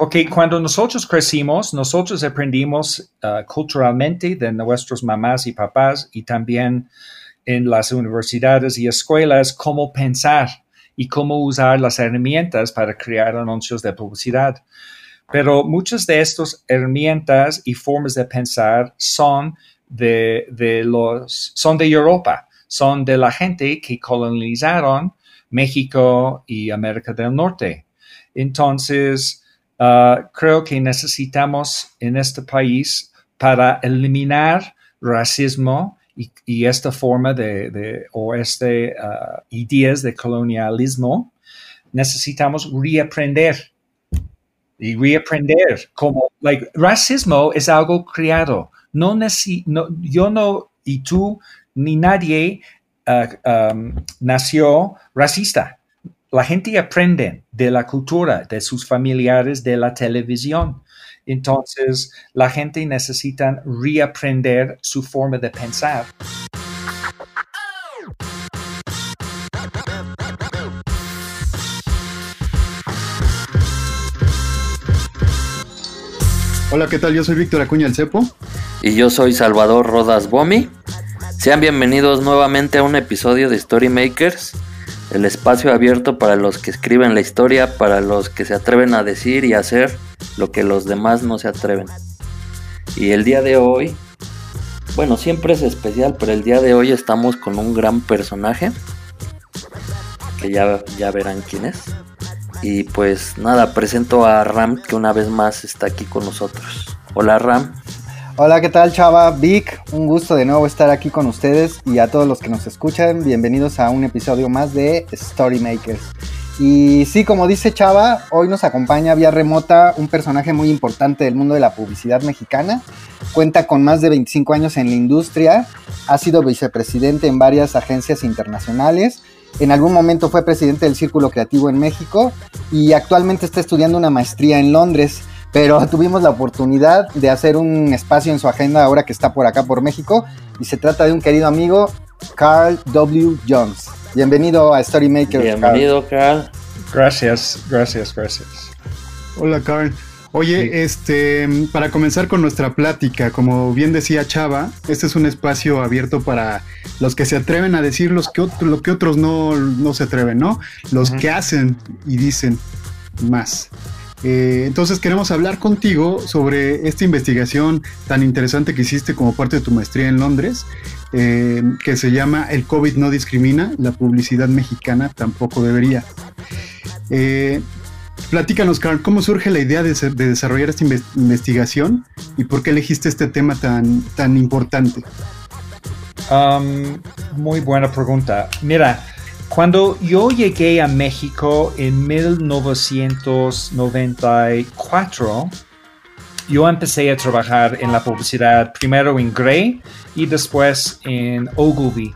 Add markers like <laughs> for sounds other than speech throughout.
porque cuando nosotros crecimos, nosotros aprendimos uh, culturalmente de nuestros mamás y papás y también en las universidades y escuelas cómo pensar y cómo usar las herramientas para crear anuncios de publicidad. Pero muchas de estas herramientas y formas de pensar son de, de los, son de Europa, son de la gente que colonizaron México y América del Norte. Entonces, uh, creo que necesitamos en este país para eliminar racismo y, esta forma de, o este uh, ideas de colonialismo, necesitamos reaprender y reaprender como, like, racismo es algo creado. No, no yo no, y tú, ni nadie uh, nació racista. La gente aprende de la cultura, de sus familiares, de la televisión. Entonces, la gente necesita reaprender su forma de pensar. Hola, ¿qué tal? Yo soy Víctor Acuña el Cepo. Y yo soy Salvador Rodas Bomi. Sean bienvenidos nuevamente a un episodio de Story Makers el espacio abierto para los que escriben la historia, para los que se atreven a decir y hacer lo que los demás no se atreven. Y el día de hoy, bueno, siempre es especial, pero el día de hoy estamos con un gran personaje, que ya, ya verán quién es. Y pues nada, presento a Ram, que una vez más está aquí con nosotros. Hola Ram. Hola, ¿qué tal Chava? Vic, un gusto de nuevo estar aquí con ustedes y a todos los que nos escuchan, bienvenidos a un episodio más de Storymakers. Y sí, como dice Chava, hoy nos acompaña vía remota un personaje muy importante del mundo de la publicidad mexicana. Cuenta con más de 25 años en la industria, ha sido vicepresidente en varias agencias internacionales, en algún momento fue presidente del Círculo Creativo en México y actualmente está estudiando una maestría en Londres pero tuvimos la oportunidad de hacer un espacio en su agenda ahora que está por acá por México y se trata de un querido amigo, Carl W. Jones. Bienvenido a Storymaker. Bienvenido, Carl. Gracias, gracias, gracias. Hola, Carl. Oye, este, para comenzar con nuestra plática, como bien decía Chava, este es un espacio abierto para los que se atreven a decir los que lo que otros no, no se atreven, ¿no? Los que hacen y dicen más. Eh, entonces queremos hablar contigo sobre esta investigación tan interesante que hiciste como parte de tu maestría en Londres, eh, que se llama El COVID no discrimina, la publicidad mexicana tampoco debería. Eh, platícanos, Carl, ¿cómo surge la idea de, desarrollar esta investigación y por qué elegiste este tema tan, tan importante? Muy buena pregunta. Mira, cuando yo llegué a México en 1994, yo empecé a trabajar en la publicidad primero en Grey y después en Ogilvy.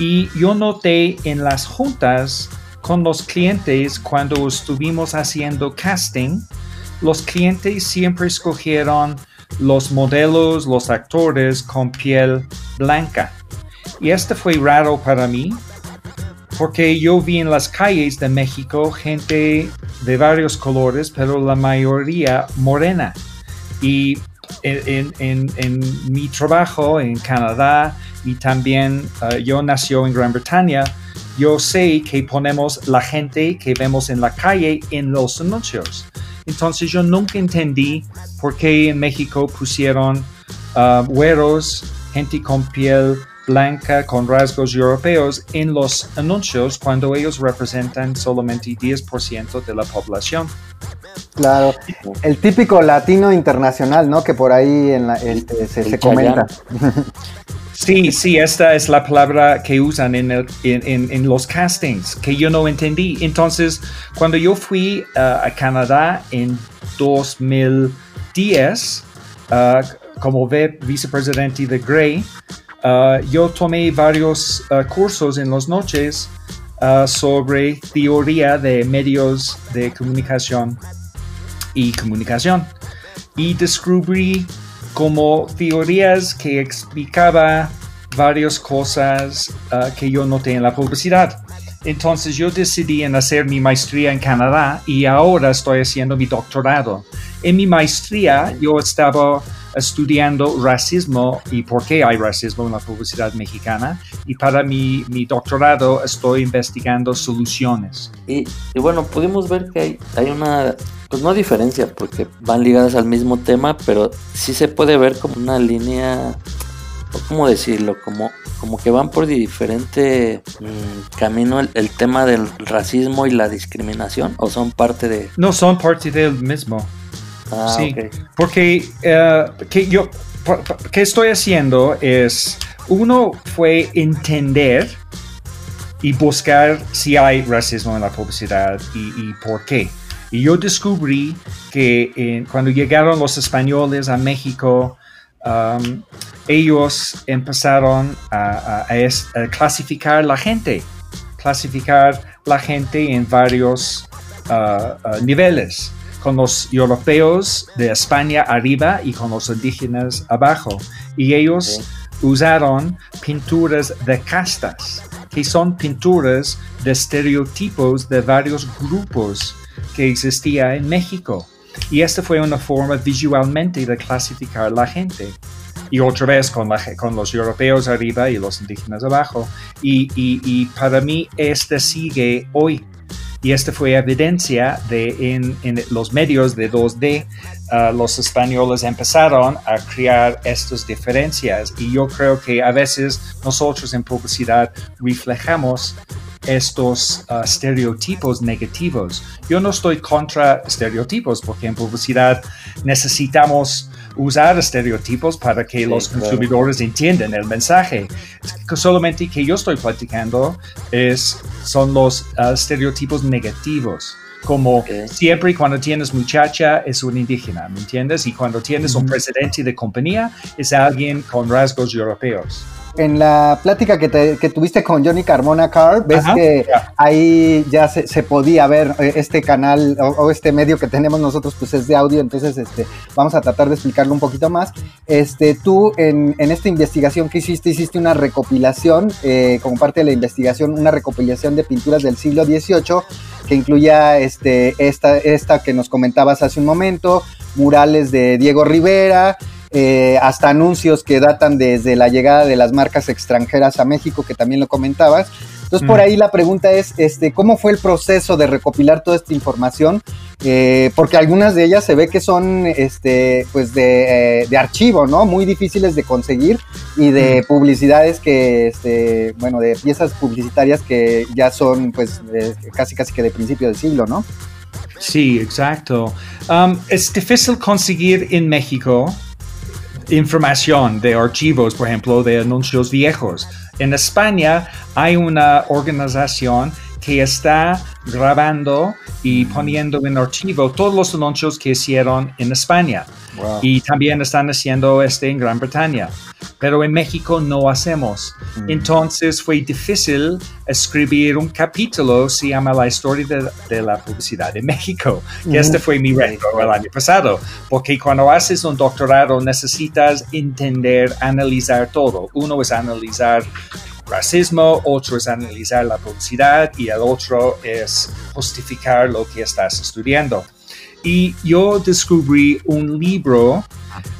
Y yo noté en las juntas con los clientes cuando estuvimos haciendo casting, los clientes siempre escogieron los modelos, los actores con piel blanca. Y esto fue raro para mí porque yo vi en las calles de México gente de varios colores, pero la mayoría morena. Y en, mi trabajo en Canadá y también uh, yo nació en Gran Bretaña, yo sé que ponemos la gente que vemos en la calle en los anuncios. Entonces yo nunca entendí por qué en México pusieron uh, güeros, gente con piel blanca con rasgos europeos en los anuncios cuando ellos representan solamente 10% de la población. Claro, el típico latino internacional, ¿no? Que por ahí en la, este, se, comenta. Sí, sí, esta es la palabra que usan en, el, en, los castings, que yo no entendí. Entonces, cuando yo fui uh, a Canadá en 2010, uh, como vicepresidente de Grey, Uh, yo tomé varios uh, cursos en las noches uh, sobre teoría de medios de comunicación y comunicación y descubrí como teorías que explicaba varias cosas que yo noté en la publicidad. Entonces yo decidí en hacer mi maestría en Canadá y ahora estoy haciendo mi doctorado. En mi maestría yo estaba estudiando racismo y por qué hay racismo en la publicidad mexicana y para mi, mi doctorado estoy investigando soluciones. Y, y bueno, pudimos ver que hay, hay una, pues no diferencia porque van ligadas al mismo tema, pero sí se puede ver como una línea ¿cómo decirlo? Como, como que van por diferente mm, camino el, el, tema del racismo y la discriminación, o son parte de... No, son parte del mismo. Ah, sí, porque uh, que yo, ¿qué estoy haciendo es, uno fue entender y buscar si hay racismo en la publicidad y, y por qué. Y yo descubrí que eh, cuando llegaron los españoles a México, um, ellos empezaron a, a, a, clasificar la gente, clasificar la gente en varios uh, uh, niveles, con los europeos de España arriba y con los indígenas abajo. Y ellos usaron pinturas de castas, que son pinturas de estereotipos de varios grupos que existía en México. Y esta fue una forma visualmente de clasificar la gente. Y otra vez con, la, con los europeos arriba y los indígenas abajo. Y, y, y, para mí este sigue hoy. Y esta fue evidencia de en, en los medios de 2D, uh, los españoles empezaron a crear estas diferencias. Y yo creo que a veces nosotros en publicidad reflejamos estos uh, estereotipos negativos. Yo no estoy contra estereotipos porque en publicidad necesitamos usar estereotipos para que sí, los consumidores claro. entiendan el mensaje. Solamente que yo estoy platicando es, son los uh, estereotipos negativos. Como okay. siempre cuando tienes muchacha es un indígena, ¿me entiendes? Y cuando tienes un presidente de compañía es alguien con rasgos europeos en la plática que, te, que, tuviste con Johnny Carmona Carr, ves Ajá, que yeah. ahí ya se, se, podía ver eh, este canal o, o, este medio que tenemos nosotros, pues es de audio, entonces este, vamos a tratar de explicarlo un poquito más. Este, tú en, en esta investigación que hiciste, hiciste una recopilación, eh, como parte de la investigación, una recopilación de pinturas del siglo XVIII que incluía este, esta, esta que nos comentabas hace un momento, murales de Diego Rivera, eh, hasta anuncios que datan desde la llegada de las marcas extranjeras a México, que también lo comentabas. Entonces, por ahí la pregunta es, este, ¿cómo fue el proceso de recopilar toda esta información? Eh, porque algunas de ellas se ve que son, este, pues, de, eh, de archivo, ¿no? Muy difíciles de conseguir y de publicidades que, este, bueno, de piezas publicitarias que ya son, pues, casi, casi que de principio del siglo, ¿no? Sí, exacto. Um, es difícil conseguir en México información de archivos, por ejemplo, de anuncios viejos. En España hay una organización que está grabando y poniendo en archivo todos los anuncios que hicieron en España. Wow. Y también están haciendo este en Gran Bretaña. Pero en México no hacemos. Mm. Entonces fue difícil escribir un capítulo, se llama La historia de, de la publicidad en México. Que mm. este fue mi reto el año pasado. Porque cuando haces un doctorado necesitas entender, analizar todo. Uno es analizar racismo, otro es analizar la publicidad y el otro es justificar lo que estás estudiando. Y yo descubrí un libro, uh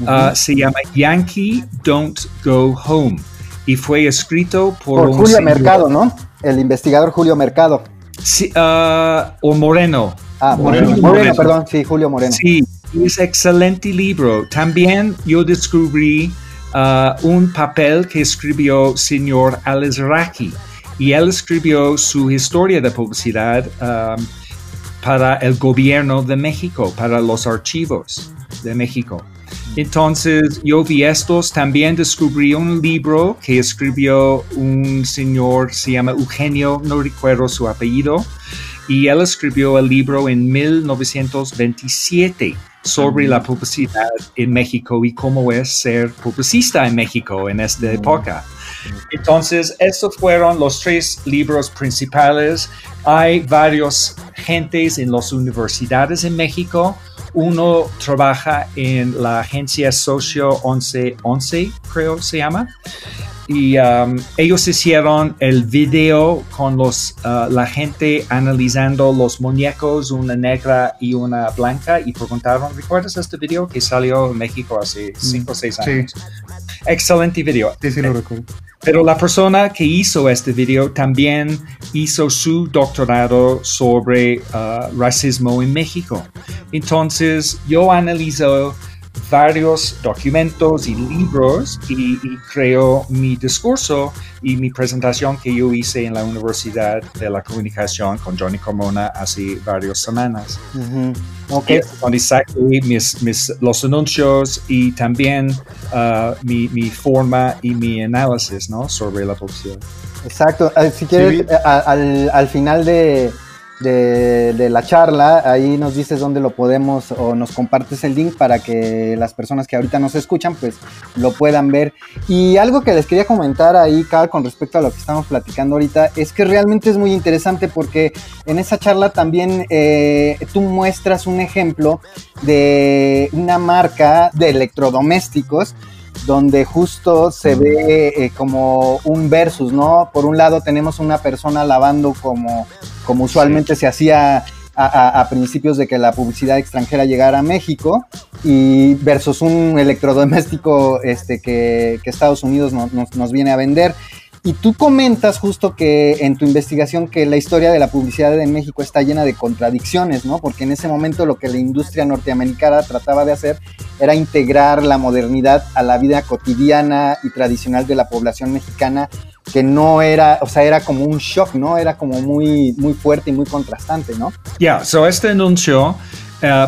-huh. uh, se llama Yankee Don't Go Home, y fue escrito por, por Julio señor, Mercado, ¿no? El investigador Julio Mercado. Sí, uh, o Moreno. Ah, Moreno, Moreno, Moreno, perdón, sí, Julio Moreno. Sí, es excelente libro. También yo descubrí uh, un papel que escribió señor Alizraki y él escribió su historia de publicidad um, para el gobierno de México, para los archivos de México. Entonces yo vi estos, también descubrí un libro que escribió un señor, se llama Eugenio, no recuerdo su apellido, y él escribió el libro en 1927 sobre la publicidad en México y cómo es ser publicista en México en esta época. Entonces, estos fueron los tres libros principales. Hay varios gentes en las universidades en México. Uno trabaja en la agencia Socio 1111, creo se llama. y um, ellos hicieron el video con los, uh, la gente analizando los muñecos, una negra y una blanca, y preguntaron, ¿recuerdas este video que salió en México hace 5 o 6 años? Excelente video. Sí, sí, lo recuerdo. Pero la persona que hizo este video también hizo su doctorado sobre uh, racismo en México. Entonces yo analizo varios documentos y libros y, y, creo mi discurso y mi presentación que yo hice en la Universidad de la Comunicación con Johnny Carmona hace varias semanas. Uh -huh. okay. Donde saqué mis, mis, los anuncios y también uh, mi, mi, forma y mi análisis ¿no? sobre la publicidad. Exacto. Si quieres, sí. al, al final de de, la charla, ahí nos dices dónde lo podemos o nos compartes el link para que las personas que ahorita nos escuchan pues lo puedan ver. Y algo que les quería comentar ahí, Carl, con respecto a lo que estamos platicando ahorita, es que realmente es muy interesante porque en esa charla también eh, tú muestras un ejemplo de una marca de electrodomésticos donde justo se ve eh, como un versus, ¿no? Por un lado tenemos una persona lavando como, como usualmente sí. se hacía a, a, a, principios de que la publicidad extranjera llegara a México y versus un electrodoméstico este, que, que Estados Unidos no, nos, nos viene a vender. Y tú comentas justo que en tu investigación que la historia de la publicidad en México está llena de contradicciones, ¿no? Porque en ese momento lo que la industria norteamericana trataba de hacer era integrar la modernidad a la vida cotidiana y tradicional de la población mexicana, que no era, o sea, era como un shock, ¿no? Era como muy, muy fuerte y muy contrastante, ¿no? Ya, yeah, so este anuncio uh,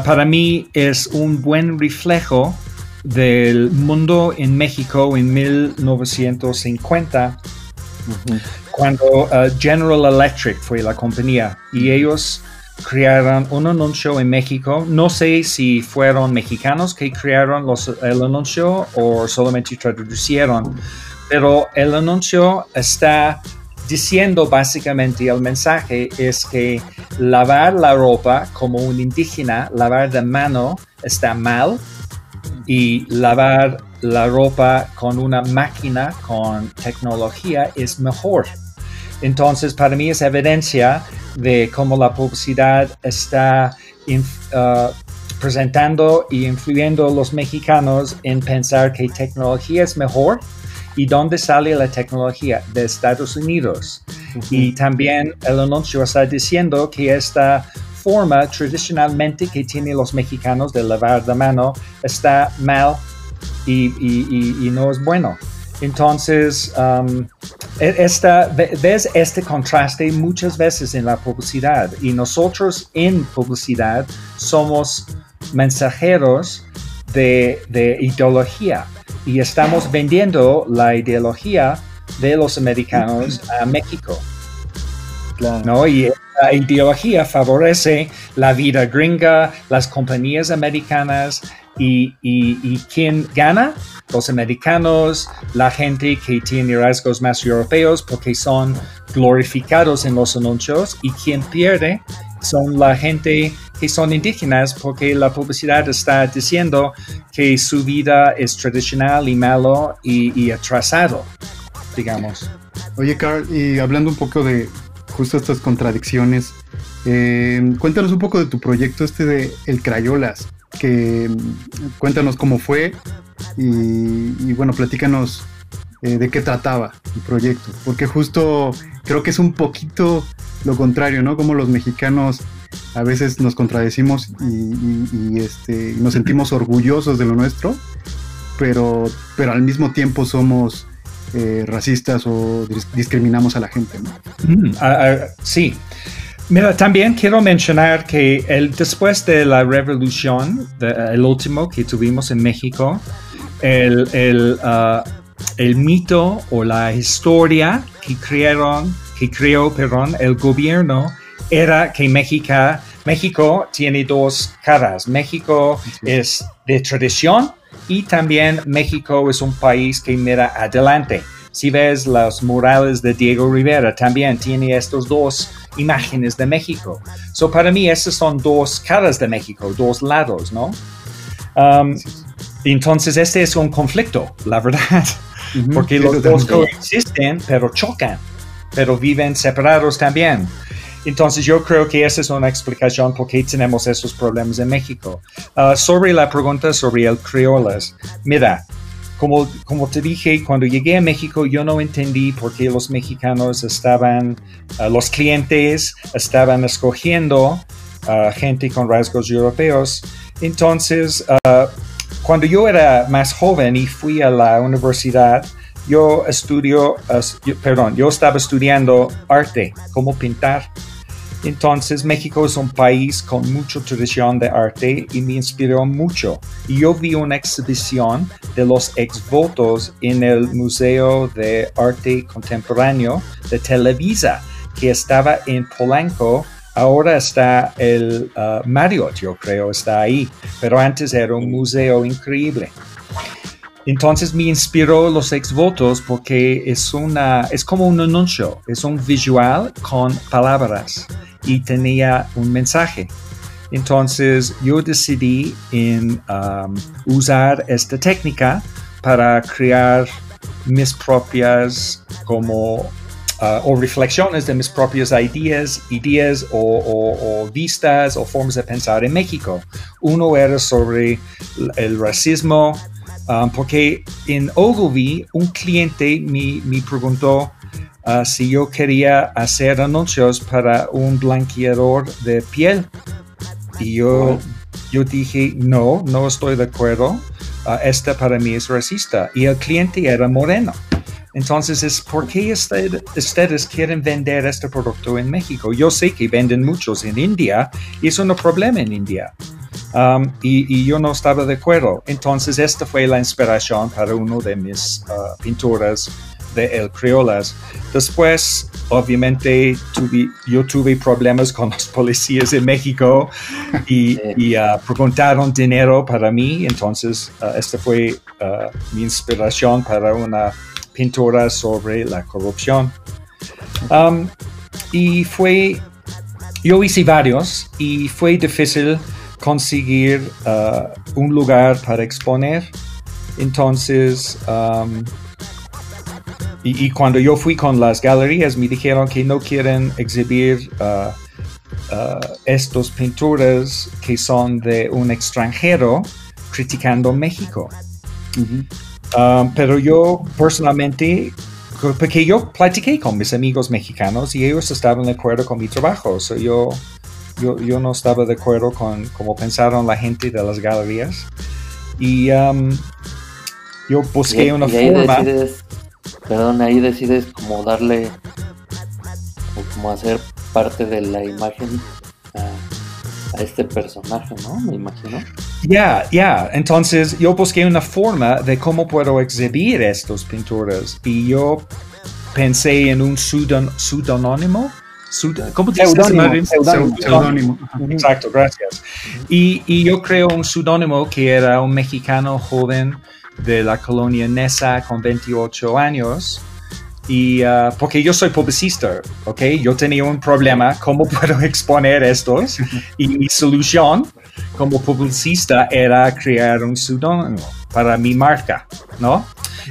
para mí es un buen reflejo del mundo en México en 1950 Cuando uh, General Electric fue la compañía y ellos crearon un anuncio en México. No sé si fueron mexicanos que crearon los, el anuncio o solamente traducieron, pero el anuncio está diciendo básicamente el mensaje es que lavar la ropa como un indígena, lavar de mano está mal y lavar la ropa con una máquina con tecnología es mejor. Entonces, para mí es evidencia de cómo la publicidad está uh, presentando y influyendo a los mexicanos en pensar que tecnología es mejor. ¿Y dónde sale la tecnología? De Estados Unidos. Uh -huh. Y también el anuncio está diciendo que esta forma tradicionalmente que tienen los mexicanos de lavar de mano está mal y, y, no es bueno. Entonces, um, esta, ves este contraste muchas veces en la publicidad y nosotros en publicidad somos mensajeros de ideología y estamos vendiendo la ideología de los americanos a México. Claro. ¿no? Y la ideología favorece la vida gringa, las compañías americanas y, y, y quién gana? Los americanos, la gente que tiene rasgos más europeos porque son glorificados en los anuncios y quien pierde son la gente que son indígenas porque la publicidad está diciendo que su vida es tradicional y malo y, y atrasado, digamos. Oye, Carl, y hablando un poco de justo estas contradicciones, eh, cuéntanos un poco de tu proyecto este de El Crayolas que cuéntanos cómo fue y, bueno, platícanos eh, de qué trataba el proyecto, porque justo creo que es un poquito lo contrario, ¿no? Como los mexicanos a veces nos contradecimos y, y, y este, nos sentimos orgullosos de lo nuestro, pero, pero al mismo tiempo somos eh, racistas o discriminamos a la gente, ¿no? Mm, uh, uh, sí. Mira, también quiero mencionar que el, después de la revolución, de, el último que tuvimos en México, el, el, uh, el, mito o la historia que crearon, que creó, perdón, el gobierno era que México, México tiene dos caras. México es de tradición y también México es un país que mira adelante. Si ves los murales de Diego Rivera, también tiene estos dos imágenes de México. So, para mí, esas son dos caras de México, dos lados, ¿no? Um, entonces, este es un conflicto, la verdad. porque los dos coexisten, pero chocan, pero viven separados también. Entonces yo creo que esa es una explicación por qué tenemos esos problemas en México. Ah, sobre la pregunta sobre el criolas, mira, como, como te dije, cuando llegué a México yo no entendí por qué los mexicanos estaban, ah, los clientes estaban escogiendo uh, gente con rasgos europeos. Entonces, cuando yo era más joven y fui a la universidad, yo estudio, perdón, yo estaba estudiando arte, cómo pintar. Entonces México es un país con mucha tradición de arte y me inspiró mucho. Y yo vi una exhibición de los exvotos en el Museo de Arte Contemporáneo de Televisa, que estaba en Polanco. Ahora está el uh, Marriott, yo creo, está ahí, pero antes era un museo increíble. Entonces me inspiró los exvotos porque es, una, es como un anuncio, es un visual con palabras y tenía un mensaje. Entonces yo decidí en um, usar esta técnica para crear mis propias como uh, o reflexiones de mis propias ideas, ideas o, vistas o formas de pensar en México. Uno era sobre el racismo, um, porque en Ogilvy un cliente me, me preguntó Ah, si yo quería hacer anuncios para un blanqueador de piel. Y yo, yo dije, no, no estoy de acuerdo. Uh, esta para mí es racista. Y el cliente era moreno. Entonces, es ¿por qué ustedes quieren vender este producto en México? Yo sé que venden muchos en India y es un problema en India. Um, y, yo no estaba de acuerdo. Entonces, esta fue la inspiración para uno de mis uh, pinturas de El Criolas. Después, obviamente, yo tuve problemas con los policías en México y, uh, preguntaron dinero para mí. Entonces, uh, esta fue uh, mi inspiración para una pintura sobre la corrupción. Um, y fue, yo hice varios y fue difícil conseguir un lugar para exponer. Entonces, um, y, cuando yo fui con las galerías me dijeron que no quieren exhibir uh, uh, estos pinturas que son de un extranjero criticando México. Um, pero yo personalmente, porque yo platiqué con mis amigos mexicanos y ellos estaban de acuerdo con mi trabajo. So yo, yo, yo, no estaba de acuerdo con cómo pensaron la gente de las galerías. Y um, yo busqué una forma perdón, ahí decides como darle, o como hacer parte de la imagen a, este personaje, ¿no? Me imagino. Ya, ya, entonces yo busqué una forma de cómo puedo exhibir estas pinturas y yo pensé en un pseudónimo. ¿Cómo te Pseudónimo. Exacto, gracias. Y, y yo creo un pseudónimo que era un mexicano joven de la colonia Nesa con 28 años. Y uh, porque yo soy publicista, ¿ok? Yo tenía un problema, ¿cómo <laughs> puedo exponer estos? Y mi solución como publicista era crear un pseudónimo para mi marca, ¿no?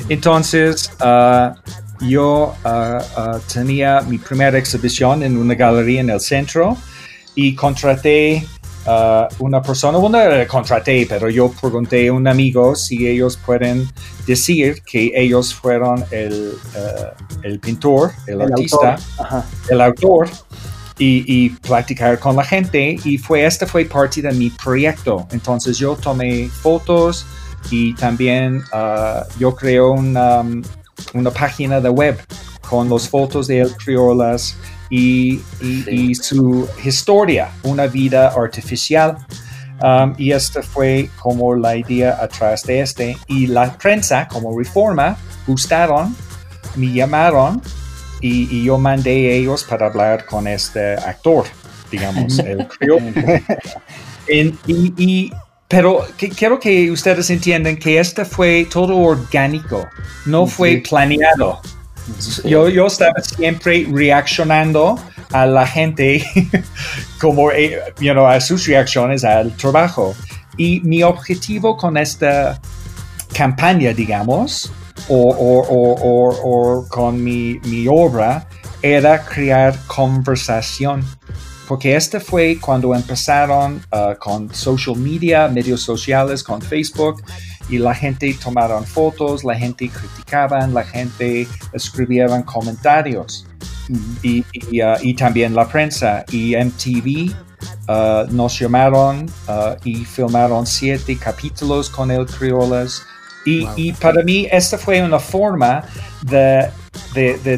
Entonces, uh, yo uh, tenía mi primera exhibición en una galería en el centro y contraté Uh, una persona, bueno, contraté, pero yo pregunté a un amigo si ellos pueden decir que ellos fueron el, uh, el pintor, el, artista, el autor, y, y, platicar con la gente. Y fue, esta fue parte de mi proyecto. Entonces yo tomé fotos y también uh, yo creé una, um, una página de web con las fotos de El Criolas y, su historia, una vida artificial. Um, y esta fue como la idea atrás de este. Y la prensa, como reforma, gustaron, me llamaron y, yo mandé a ellos para hablar con este actor, digamos, el criollo. y, pero quiero que ustedes entiendan que este fue todo orgánico, no fue planeado. Yo, yo estaba siempre reaccionando a la gente <laughs> como eh, you know, a sus reacciones al trabajo. Y mi objetivo con esta campaña, digamos, o, con mi, mi, obra era crear conversación. Porque este fue cuando empezaron uh, con social media, medios sociales, con Facebook, y la gente tomaron fotos, la gente criticaban, la gente escribía comentarios. y, uh, y, también la prensa y MTV uh, nos llamaron y filmaron siete capítulos con el Criolas y, para mí esta fue una forma de,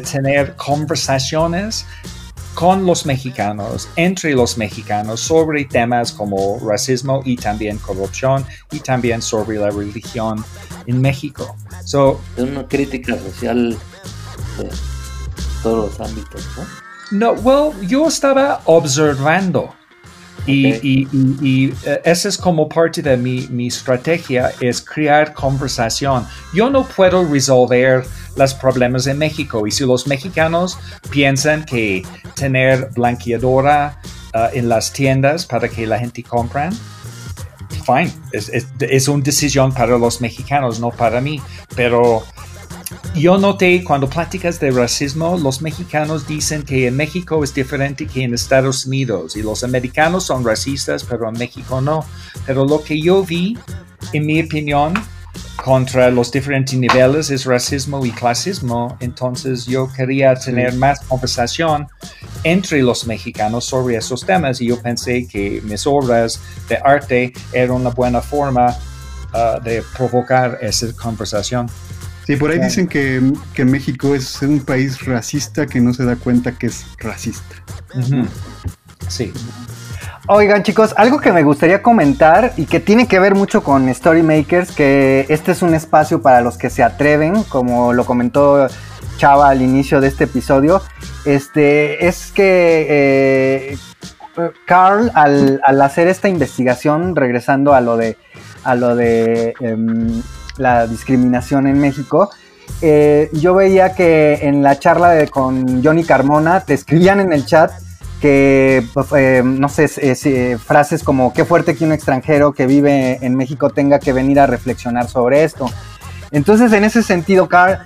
tener conversaciones con los mexicanos, entre los mexicanos, sobre temas como racismo y también corrupción y también sobre la religión en México. So, es una crítica social de todos los ámbitos, ¿no? No, well, yo estaba observando y, eh, esa es como parte de mi, mi, estrategia, es crear conversación. Yo no puedo resolver los problemas en México y si los mexicanos piensan que tener blanqueadora uh, en las tiendas para que la gente compre, fine, es, es, es una decisión para los mexicanos, no para mí, pero yo noté cuando platicas de racismo, los mexicanos dicen que en México es diferente que en Estados Unidos y los americanos son racistas, pero en México no. Pero lo que yo vi, en mi opinión, contra los diferentes niveles es racismo y clasismo. Entonces yo quería tener más conversación entre los mexicanos sobre esos temas y yo pensé que mis obras de arte eran una buena forma uh, de provocar esa conversación. Sí, por ahí dicen que, México es un país racista que no se da cuenta que es racista. Sí. Oigan chicos, algo que me gustaría comentar y que tiene que ver mucho con Storymakers, que este es un espacio para los que se atreven, como lo comentó Chava al inicio de este episodio, este, es que eh, Carl al, hacer esta investigación, regresando a lo de, a lo de em, la discriminación en México, eh, yo veía que en la charla con Johnny Carmona te escribían en el chat que, pues, eh, no sé, eh, frases como qué fuerte que un extranjero que vive en México tenga que venir a reflexionar sobre esto. Entonces, en ese sentido, Carl,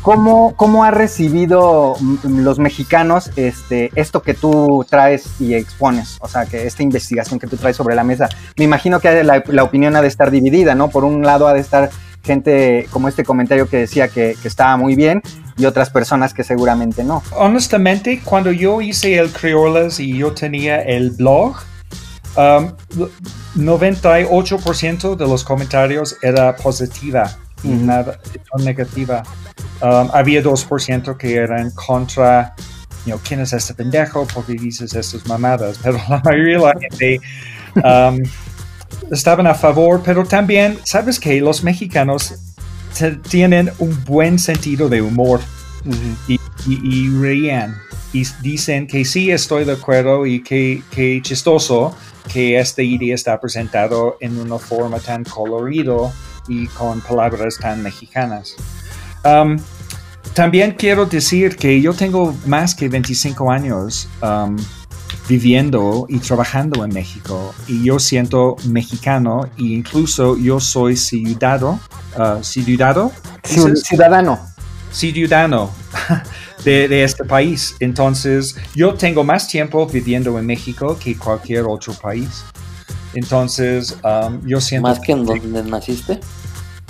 ¿cómo, ¿cómo, ha recibido los mexicanos este, esto que tú traes y expones? O sea, que esta investigación que tú traes sobre la mesa. Me imagino que la, opinión ha de estar dividida, ¿no? Por un lado ha de estar gente como este comentario que decía que, estaba muy bien y otras personas que seguramente no. Honestamente, cuando yo hice el Criolas y yo tenía el blog, 98% um, de los comentarios era positiva y nada negativa. Um, había 2% que eran contra, you know, ¿quién es este pendejo? porque dices estas mamadas? <laughs> Pero la mayoría de la gente um, estaban a favor, pero también, ¿sabes que Los mexicanos tienen un buen sentido de humor y, y, reían y dicen que sí estoy de acuerdo y que, que chistoso que esta idea está presentado en una forma tan colorido y con palabras tan mexicanas. Um, también quiero decir que yo tengo más que 25 años um, viviendo y trabajando en México y yo siento mexicano e incluso yo soy ciudadano, uh, ciudadano, ciudadano, ciudadano <laughs> de, de, este país. Entonces yo tengo más tiempo viviendo en México que cualquier otro país. Entonces um, yo siento... ¿Más que en donde naciste?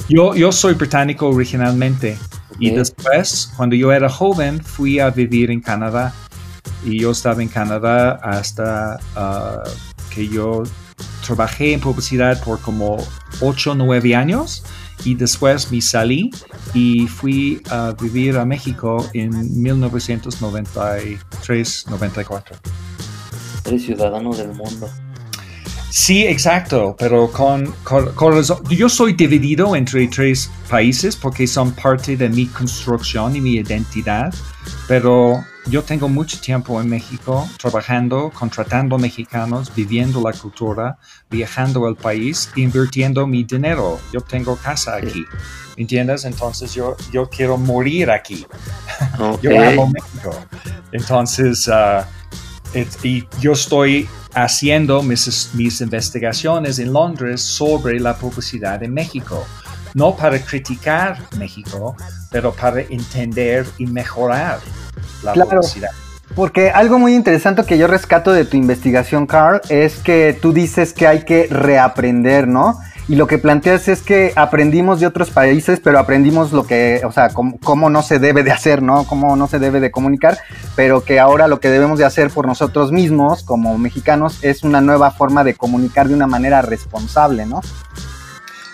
Yo, yo soy británico originalmente y después, cuando yo era joven, fui a vivir en Canadá y yo estaba en Canadá hasta uh, que yo trabajé en publicidad por como 8 o 9 años y después me salí y fui a vivir a México en 1993-94. Eres ciudadano del mundo. Sí, exacto, pero con, con, yo soy dividido entre tres países porque son parte de mi construcción y mi identidad, pero yo tengo mucho tiempo en México trabajando, contratando mexicanos, viviendo la cultura, viajando al país, invirtiendo mi dinero. Yo tengo casa aquí, ¿me entiendes? Entonces yo, yo quiero morir aquí. <laughs> yo amo México. Entonces, uh, y yo estoy haciendo mis, mis investigaciones en Londres sobre la publicidad en México. no para criticar México, pero para entender y mejorar la Claro. publicidad. Porque algo muy interesante que yo rescato de tu investigación, Carl, es que tú dices que hay que reaprender, ¿no? Y lo que planteas es que aprendimos de otros países, pero aprendimos lo que, o sea, cómo, cómo no se debe de hacer, ¿no? Cómo no se debe de comunicar, pero que ahora lo que debemos de hacer por nosotros mismos, como mexicanos, es una nueva forma de comunicar de una manera responsable, ¿no?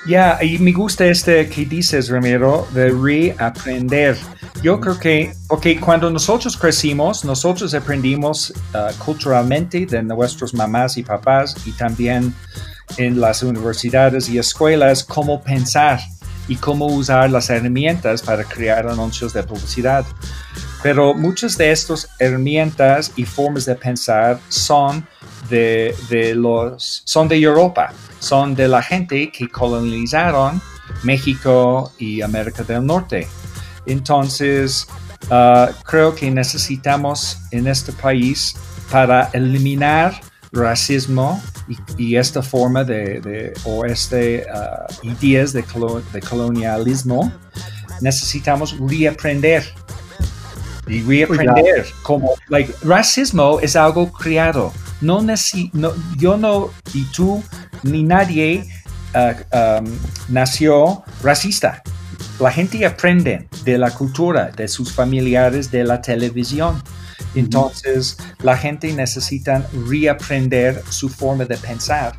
Ya, y me gusta este que dices, Ramiro, de reaprender. Yo creo que, porque cuando nosotros crecimos, nosotros aprendimos uh, culturalmente de nuestros mamás y papás y también en las universidades y escuelas cómo pensar y cómo usar las herramientas para crear anuncios de publicidad. Pero muchas de estas herramientas y formas de pensar son de, de los, son de Europa, son de la gente que colonizaron México y América del Norte. Entonces, uh, creo que necesitamos en este país para eliminar racismo y, y esta forma de, de o este uh, ideas de, colo- de colonialismo, necesitamos reaprender. Y reaprender como like racismo es algo creado. No, necesi- no yo no y tú ni nadie uh, um, nació racista. La gente aprende de la cultura de sus familiares de la televisión entonces la gente necesita reaprender su forma de pensar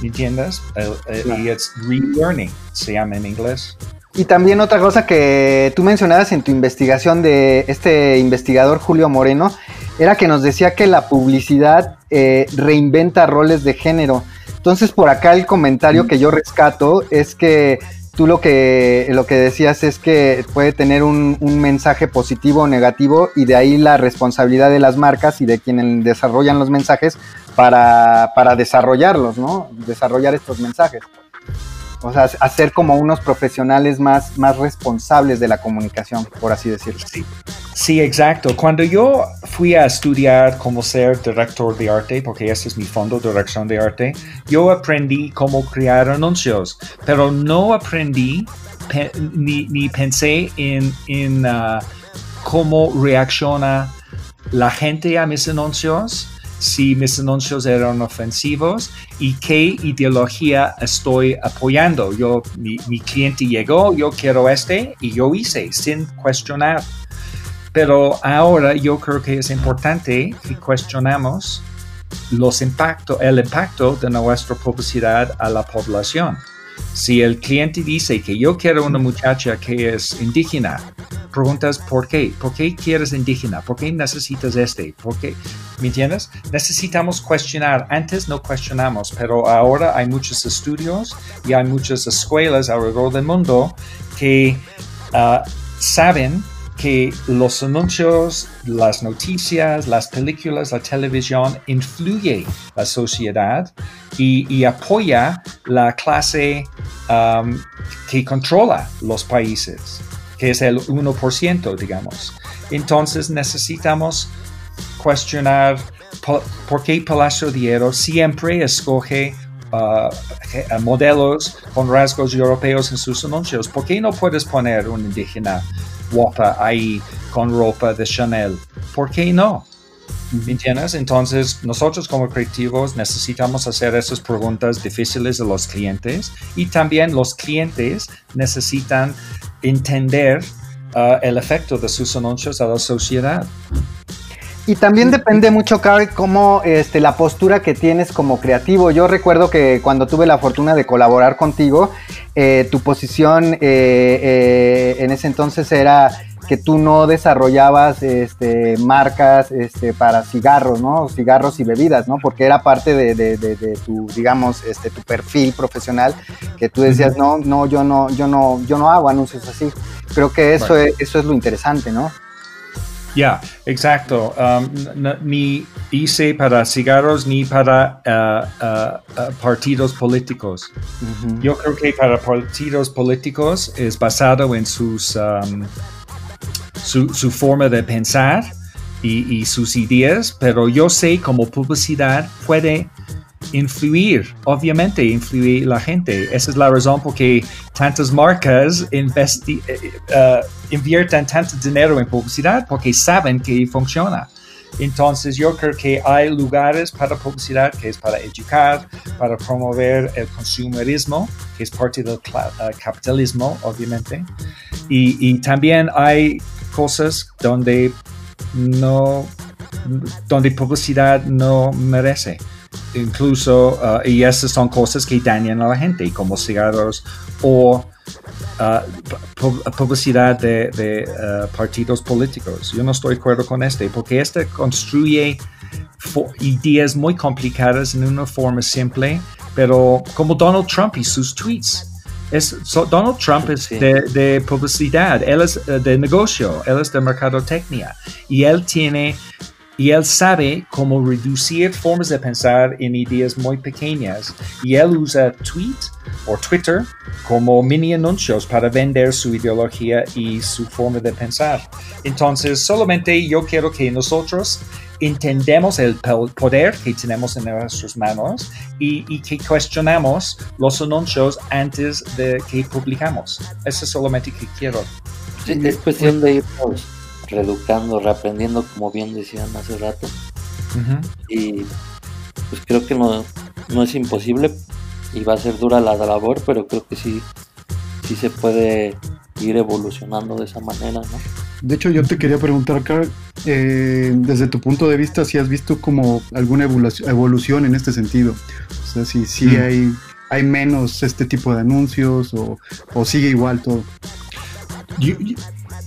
¿me entiendes? El- el- y es relearning se llama en inglés Y también otra cosa que tú mencionabas en tu investigación de este investigador Julio Moreno, era que nos decía que la publicidad eh, reinventa roles de género. Entonces por acá el comentario que yo rescato es que tú lo que, lo que decías es que puede tener un, un mensaje positivo o negativo y de ahí la responsabilidad de las marcas y de quienes desarrollan los mensajes para, para desarrollarlos, ¿no? Desarrollar estos mensajes. O sea, hacer como unos profesionales más, más responsables de la comunicación, por así decirlo. Sí, sí, exacto. Cuando yo fui a estudiar cómo ser director de arte, porque ese es mi fondo, dirección de arte, yo aprendí cómo crear anuncios, pero no aprendí ni, ni pensé en, en ah, cómo reacciona la gente a mis anuncios, si mis anuncios eran ofensivos y qué ideología estoy apoyando. Yo, mi, mi cliente llegó, yo quiero este y yo hice sin cuestionar. Pero ahora yo creo que es importante que cuestionamos los impacto, el impacto de nuestra publicidad a la población. Si el cliente dice que yo quiero una muchacha que es indígena, preguntas por qué, por qué quieres indígena, por qué necesitas este, por qué, ¿me entiendes? Necesitamos cuestionar. Antes no cuestionamos, pero ahora hay muchos estudios y hay muchas escuelas alrededor del mundo que ah, saben que los anuncios, las noticias, las películas, la televisión influye la sociedad y, y apoya la clase que controla los países, que es el 1%, digamos. Entonces necesitamos cuestionar po- por qué Palacio de Hierro siempre escoge uh, modelos con rasgos europeos en sus anuncios. ¿Por qué no puedes poner un indígena guapa ahí con ropa de Chanel? ¿Por qué no? ¿Me entiendes? Entonces, nosotros como creativos necesitamos hacer esas preguntas difíciles a los clientes y también los clientes necesitan entender uh, el efecto de sus anuncios a la sociedad. Y también depende mucho, Carl, cómo este, la postura que tienes como creativo. Yo recuerdo que cuando tuve la fortuna de colaborar contigo, eh, tu posición eh, eh, en ese entonces era que tú no desarrollabas este, marcas este, para cigarros, ¿no? Cigarros y bebidas, ¿no? Porque era parte de, de, de, de tu, digamos, este, tu perfil profesional, que tú decías, no, no, yo no, yo no, yo no hago anuncios así. Creo que eso, Right. es, eso es lo interesante, ¿no? Ya, exacto. Um, ni hice para cigarros ni para uh, uh, uh, partidos políticos. Yo creo que para partidos políticos es basado en sus, um, su, forma de pensar y, sus ideas, pero yo sé como publicidad puede influir, obviamente, influir la gente. Esa es la razón por que tantas marcas investi eh, eh, invierten tanto dinero en publicidad porque saben que funciona. Entonces yo creo que hay lugares para publicidad que es para educar, para promover el consumerismo, que es parte del uh, capitalismo, obviamente. Y, y, también hay cosas donde no, donde publicidad no merece. Incluso, uh, y esas son cosas que dañan a la gente, como cigarros o uh, publicidad de, uh, partidos políticos. Yo no estoy de acuerdo con este, porque este construye ideas muy complicadas en una forma simple, pero como Donald Trump y sus tweets. Es, Donald Trump es de, de, publicidad, él es uh, de negocio, él es de mercadotecnia. Y él tiene y él sabe cómo reducir formas de pensar en ideas muy pequeñas y él usa tweet o Twitter como mini anuncios para vender su ideología y su forma de pensar. Entonces, solamente yo quiero que nosotros entendemos el poder que tenemos en nuestras manos y, que cuestionamos los anuncios antes de que publicamos. Eso es solamente que quiero. es cuestión de reeducando, reaprendiendo, como bien decían hace rato. Y pues creo que no, no es imposible y va a ser dura la labor, pero creo que sí, sí se puede ir evolucionando de esa manera, ¿no? De hecho, yo te quería preguntar, Carl, eh, desde tu punto de vista, si has visto como alguna evolución en este sentido. O sea, si, si mm. hay, hay menos este tipo de anuncios o, sigue igual todo.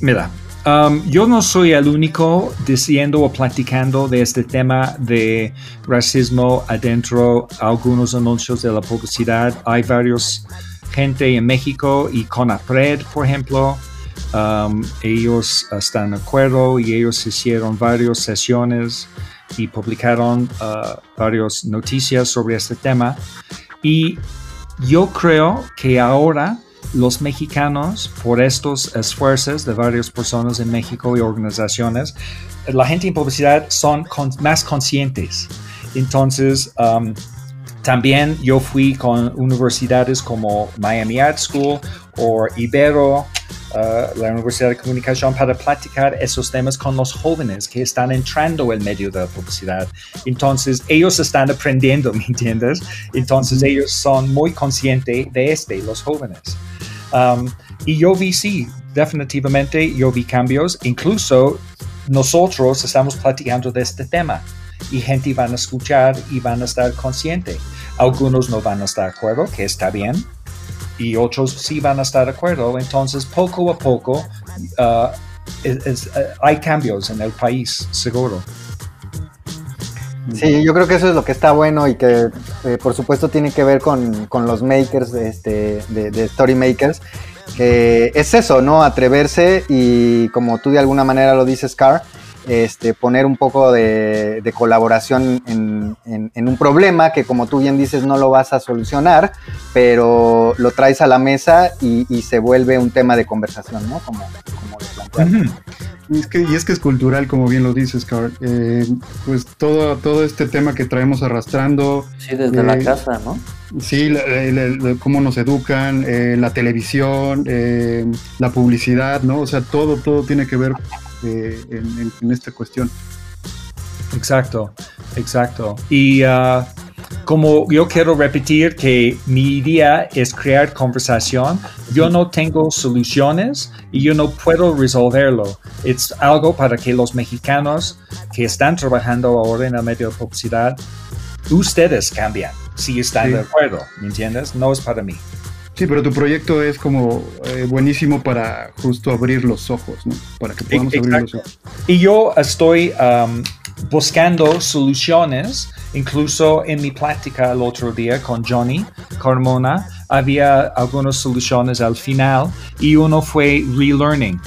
mira, Um, yo no soy el único diciendo o platicando de este tema de racismo adentro algunos anuncios de la publicidad. Hay varios gente en México y CONAPRED, por ejemplo. Um, ellos están de acuerdo y ellos hicieron varias sesiones y publicaron uh, varias noticias sobre este tema. Y yo creo que ahora los mexicanos, por estos esfuerzos de varias personas en México y organizaciones, la gente en publicidad son más conscientes. Entonces, um, también yo fui con universidades como Miami Art School o Ibero, uh, la Universidad de Comunicación, para platicar esos temas con los jóvenes que están entrando en medio de la publicidad. Entonces, ellos están aprendiendo, <laughs> ¿me entiendes? Entonces, ellos son muy conscientes de este, los jóvenes. Um, y yo vi, sí, definitivamente yo vi cambios. Incluso nosotros estamos platicando de este tema y gente van a escuchar y van a estar consciente. Algunos no van a estar de acuerdo, que está bien, y otros sí van a estar de acuerdo. Entonces, poco a poco, uh, uh, hay cambios en el país, seguro. Sí, yo creo que eso es lo que está bueno y que eh, por supuesto tiene que ver con, los makers este, de, de, story makers, que es eso, ¿no? Atreverse y como tú de alguna manera lo dices, Car, este, poner un poco de, colaboración en, un problema que como tú bien dices no lo vas a solucionar, pero lo traes a la mesa y, se vuelve un tema de conversación, ¿no? Como, como lo y es, que, y es que es cultural, como bien lo dices, Carl. Eh, pues todo, todo este tema que traemos arrastrando. Sí, desde la eh, casa, ¿no? Sí, cómo nos educan, eh, la televisión, la publicidad, ¿no? O sea, todo, todo tiene que ver en, esta cuestión. Exacto, exacto. Y uh, como yo quiero repetir que mi idea es crear conversación, yo no tengo soluciones y yo no puedo resolverlo. Es algo para que los mexicanos que están trabajando ahora en el medio de publicidad, ustedes cambian si están de acuerdo, ¿me entiendes? No es para mí. Sí, pero tu proyecto es como eh, buenísimo para justo abrir los ojos, ¿no? Para que podamos abrir los ojos. Y yo estoy um, buscando soluciones, incluso en mi plática el otro día con Johnny Carmona, había algunas soluciones al final y uno fue relearning.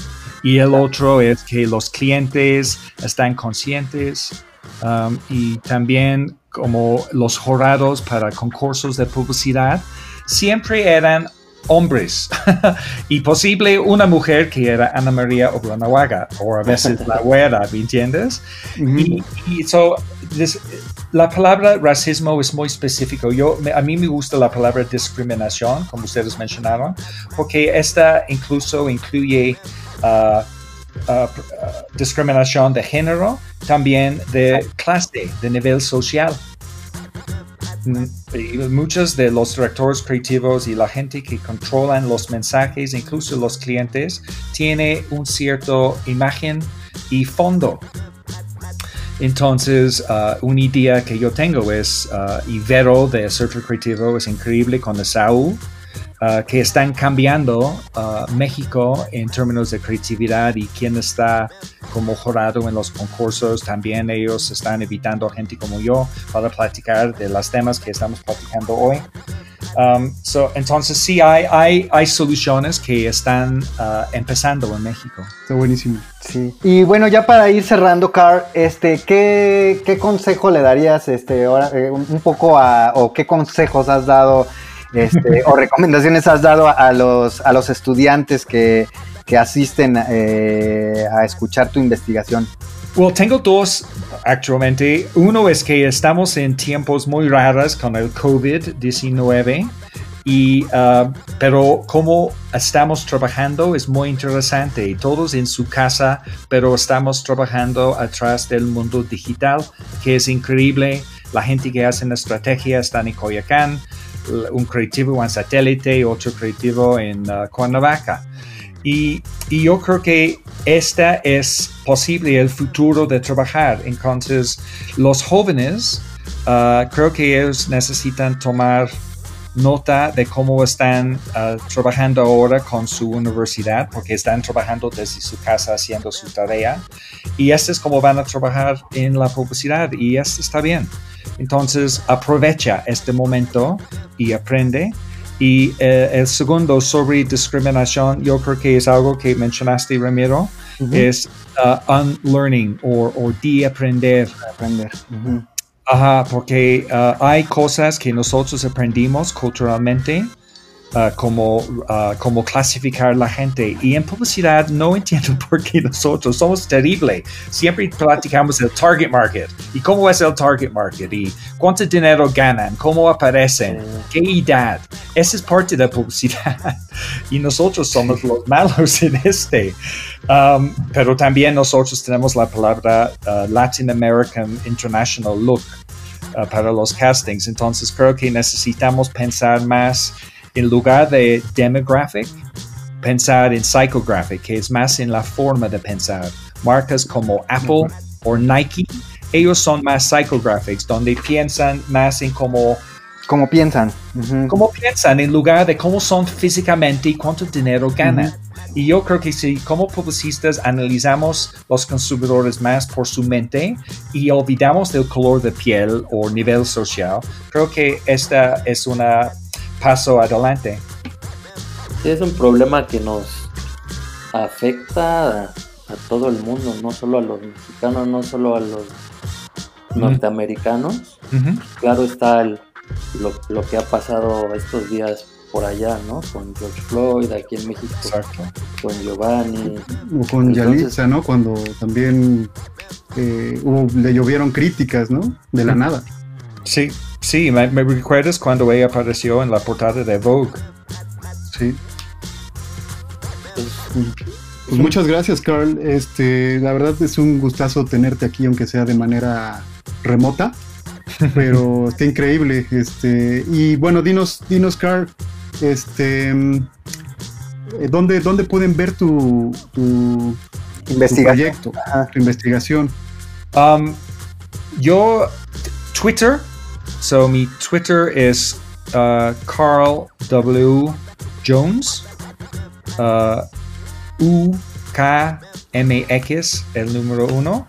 Y el otro es que los clientes están conscientes um, y también como los jurados para concursos de publicidad siempre eran hombres <laughs> y posible una mujer que era Ana María Oblanahuaga o a veces la <laughs> güera, ¿me entiendes? Y, la palabra racismo es muy específico. Yo, a mí me gusta la palabra discriminación, como ustedes mencionaron, porque esta incluso incluye uh, uh, discriminación de género, también de clase, de nivel social. Mm, y muchos de los directores creativos y la gente que controlan los mensajes, incluso los clientes, tiene un cierto imagen y fondo. Entonces, uh, una idea que yo tengo es, uh, Ibero de Circle Creativo es increíble con Saúl, uh, que están cambiando uh, México en términos de creatividad y quién está como jurado en los concursos. También ellos están invitando a gente como yo para platicar de los temas que estamos platicando hoy. Um, so, entonces sí hay, hay, hay soluciones que están uh, empezando en México. Está buenísimo. Sí. Y bueno, ya para ir cerrando, Carl, este, ¿qué, qué consejo le darías este, ahora, eh, un poco a, o qué consejos has dado este, <laughs> o recomendaciones has dado a, los, a los estudiantes que, que asisten eh, a escuchar tu investigación? Well, tengo dos actualmente. Uno es que estamos en tiempos muy raros con el COVID-19. Y, uh, pero como estamos trabajando es muy interesante. Todos en su casa, pero estamos trabajando atrás del mundo digital, que es increíble. La gente que hace la estrategia está en Coyacán, un creativo en satélite, otro creativo en uh, Cuernavaca. Y, y, yo creo que esta es posible el futuro de trabajar. Entonces, los jóvenes, uh, creo que ellos necesitan tomar nota de cómo están uh, trabajando ahora con su universidad, porque están trabajando desde su casa haciendo su tarea. Y esto es cómo van a trabajar en la publicidad y esto está bien. Entonces, aprovecha este momento y aprende y eh, el segundo sobre discriminación, yo creo que es algo que mencionaste, Ramiro, es uh, unlearning o, o de aprender. aprender. Ajá, porque uh, hay cosas que nosotros aprendimos culturalmente Uh, como, uh, como clasificar la gente. Y en publicidad no <laughs> entiendo por qué nosotros somos terribles. Siempre platicamos el target market. ¿Y cómo es el target market? ¿Y cuánto dinero ganan? ¿Cómo aparecen? ¿Qué edad? Esa es parte de la publicidad. <laughs> y nosotros somos <laughs> los malos en este. Um, pero también nosotros tenemos la palabra uh, Latin American International Look para los castings. Entonces creo que necesitamos pensar más en lugar de demographic, pensar en psychographic, que es más en la forma de pensar. Marcas como Apple o Nike, ellos son más psychographics, donde piensan más en cómo... Cómo piensan. Cómo piensan en lugar de cómo son físicamente y cuánto dinero ganan. Y yo creo que si como publicistas analizamos los consumidores más por su mente y olvidamos del color de piel o nivel social, creo que esta es una paso adelante. es un problema que nos afecta a, todo el mundo, no solo a los mexicanos, no solo a los norteamericanos. Claro está lo, que ha pasado estos días por allá, ¿no? Con George Floyd, aquí en México, con Giovanni. O con Yalitza, ¿no? Cuando también eh, le llovieron críticas, ¿no? De la nada. Sí, Sí, me, recuerdas cuando ella apareció en la portada de Vogue. Sí. Pues muchas gracias, Carl. Este, la verdad es un gustazo tenerte aquí, aunque sea de manera remota, <laughs> pero está increíble. Este, y bueno, dinos, dinos, Carl, este, eh, ¿dónde, dónde pueden ver tu, tu, proyecto, tu investigación? Um, yo, Twitter, So mi Twitter is uh, Carl W. Jones. Uh, el número uno.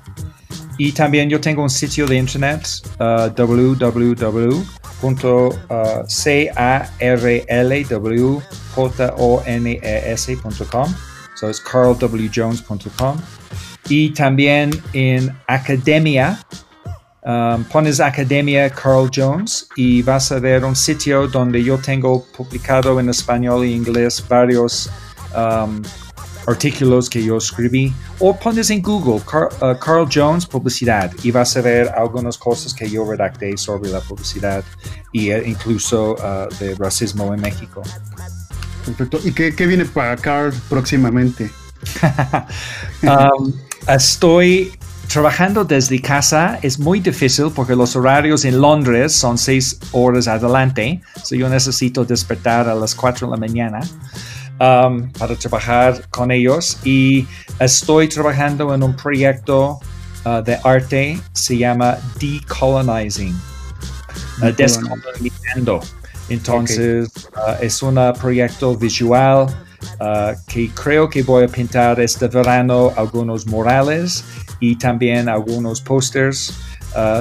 Y también yo tengo un sitio de internet, uh, www.carlwjones.com. So it's carlwjones.com. Y también en academia Um, pones Academia Carl Jones y vas a ver un sitio donde yo tengo publicado en español e inglés varios um, artículos que yo escribí o pones en Google uh, Carl Jones publicidad y vas a ver algunas cosas que yo redacté sobre la publicidad e incluso uh, de racismo en México. Perfecto. ¿Y qué, viene para Carl próximamente? <laughs> Um, estoy trabajando desde casa es muy difícil porque los horarios en Londres son seis horas adelante. So yo necesito despertar a las cuatro de la mañana. Um, para trabajar con ellos y estoy trabajando en un proyecto uh, de arte, se llama Decolonizing, uh, descolonizando. Entonces uh, es un proyecto visual que creo que voy a pintar este verano algunos murales y también algunos pósters.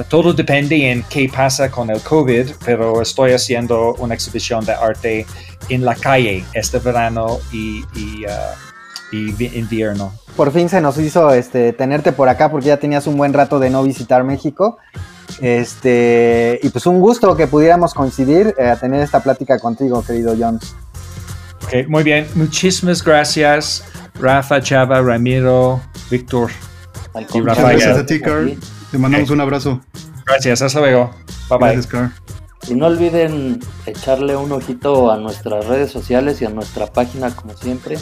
todo depende en qué pasa con el COVID, pero estoy haciendo una exhibición de arte en la calle este verano y, uh, invierno. Por fin se nos hizo este, tenerte por acá porque ya tenías un buen rato de no visitar México. Este, y pues un gusto que pudiéramos coincidir eh, a tener esta plática contigo, querido John. Okay, muy bien, muchísimas gracias, Rafa, Chava, Ramiro, Víctor. Y Gracias a ti, Carl. Te mandamos un abrazo. Gracias, hasta luego. Bye bye. Gracias, Carl. Y no olviden echarle un ojito a nuestras redes sociales y a nuestra página como siempre,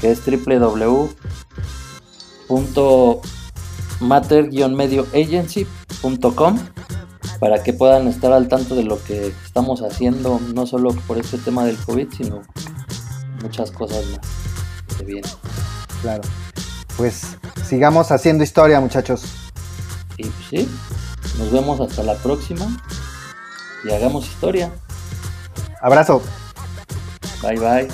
que es www.matter-medioagency.com para que puedan estar al tanto de lo que estamos haciendo, no solo por este tema del COVID, sino muchas cosas más que vienen. Claro. Pues sigamos haciendo historia, muchachos. Y pues sí, nos vemos hasta la próxima y hagamos historia. Abrazo. Bye bye.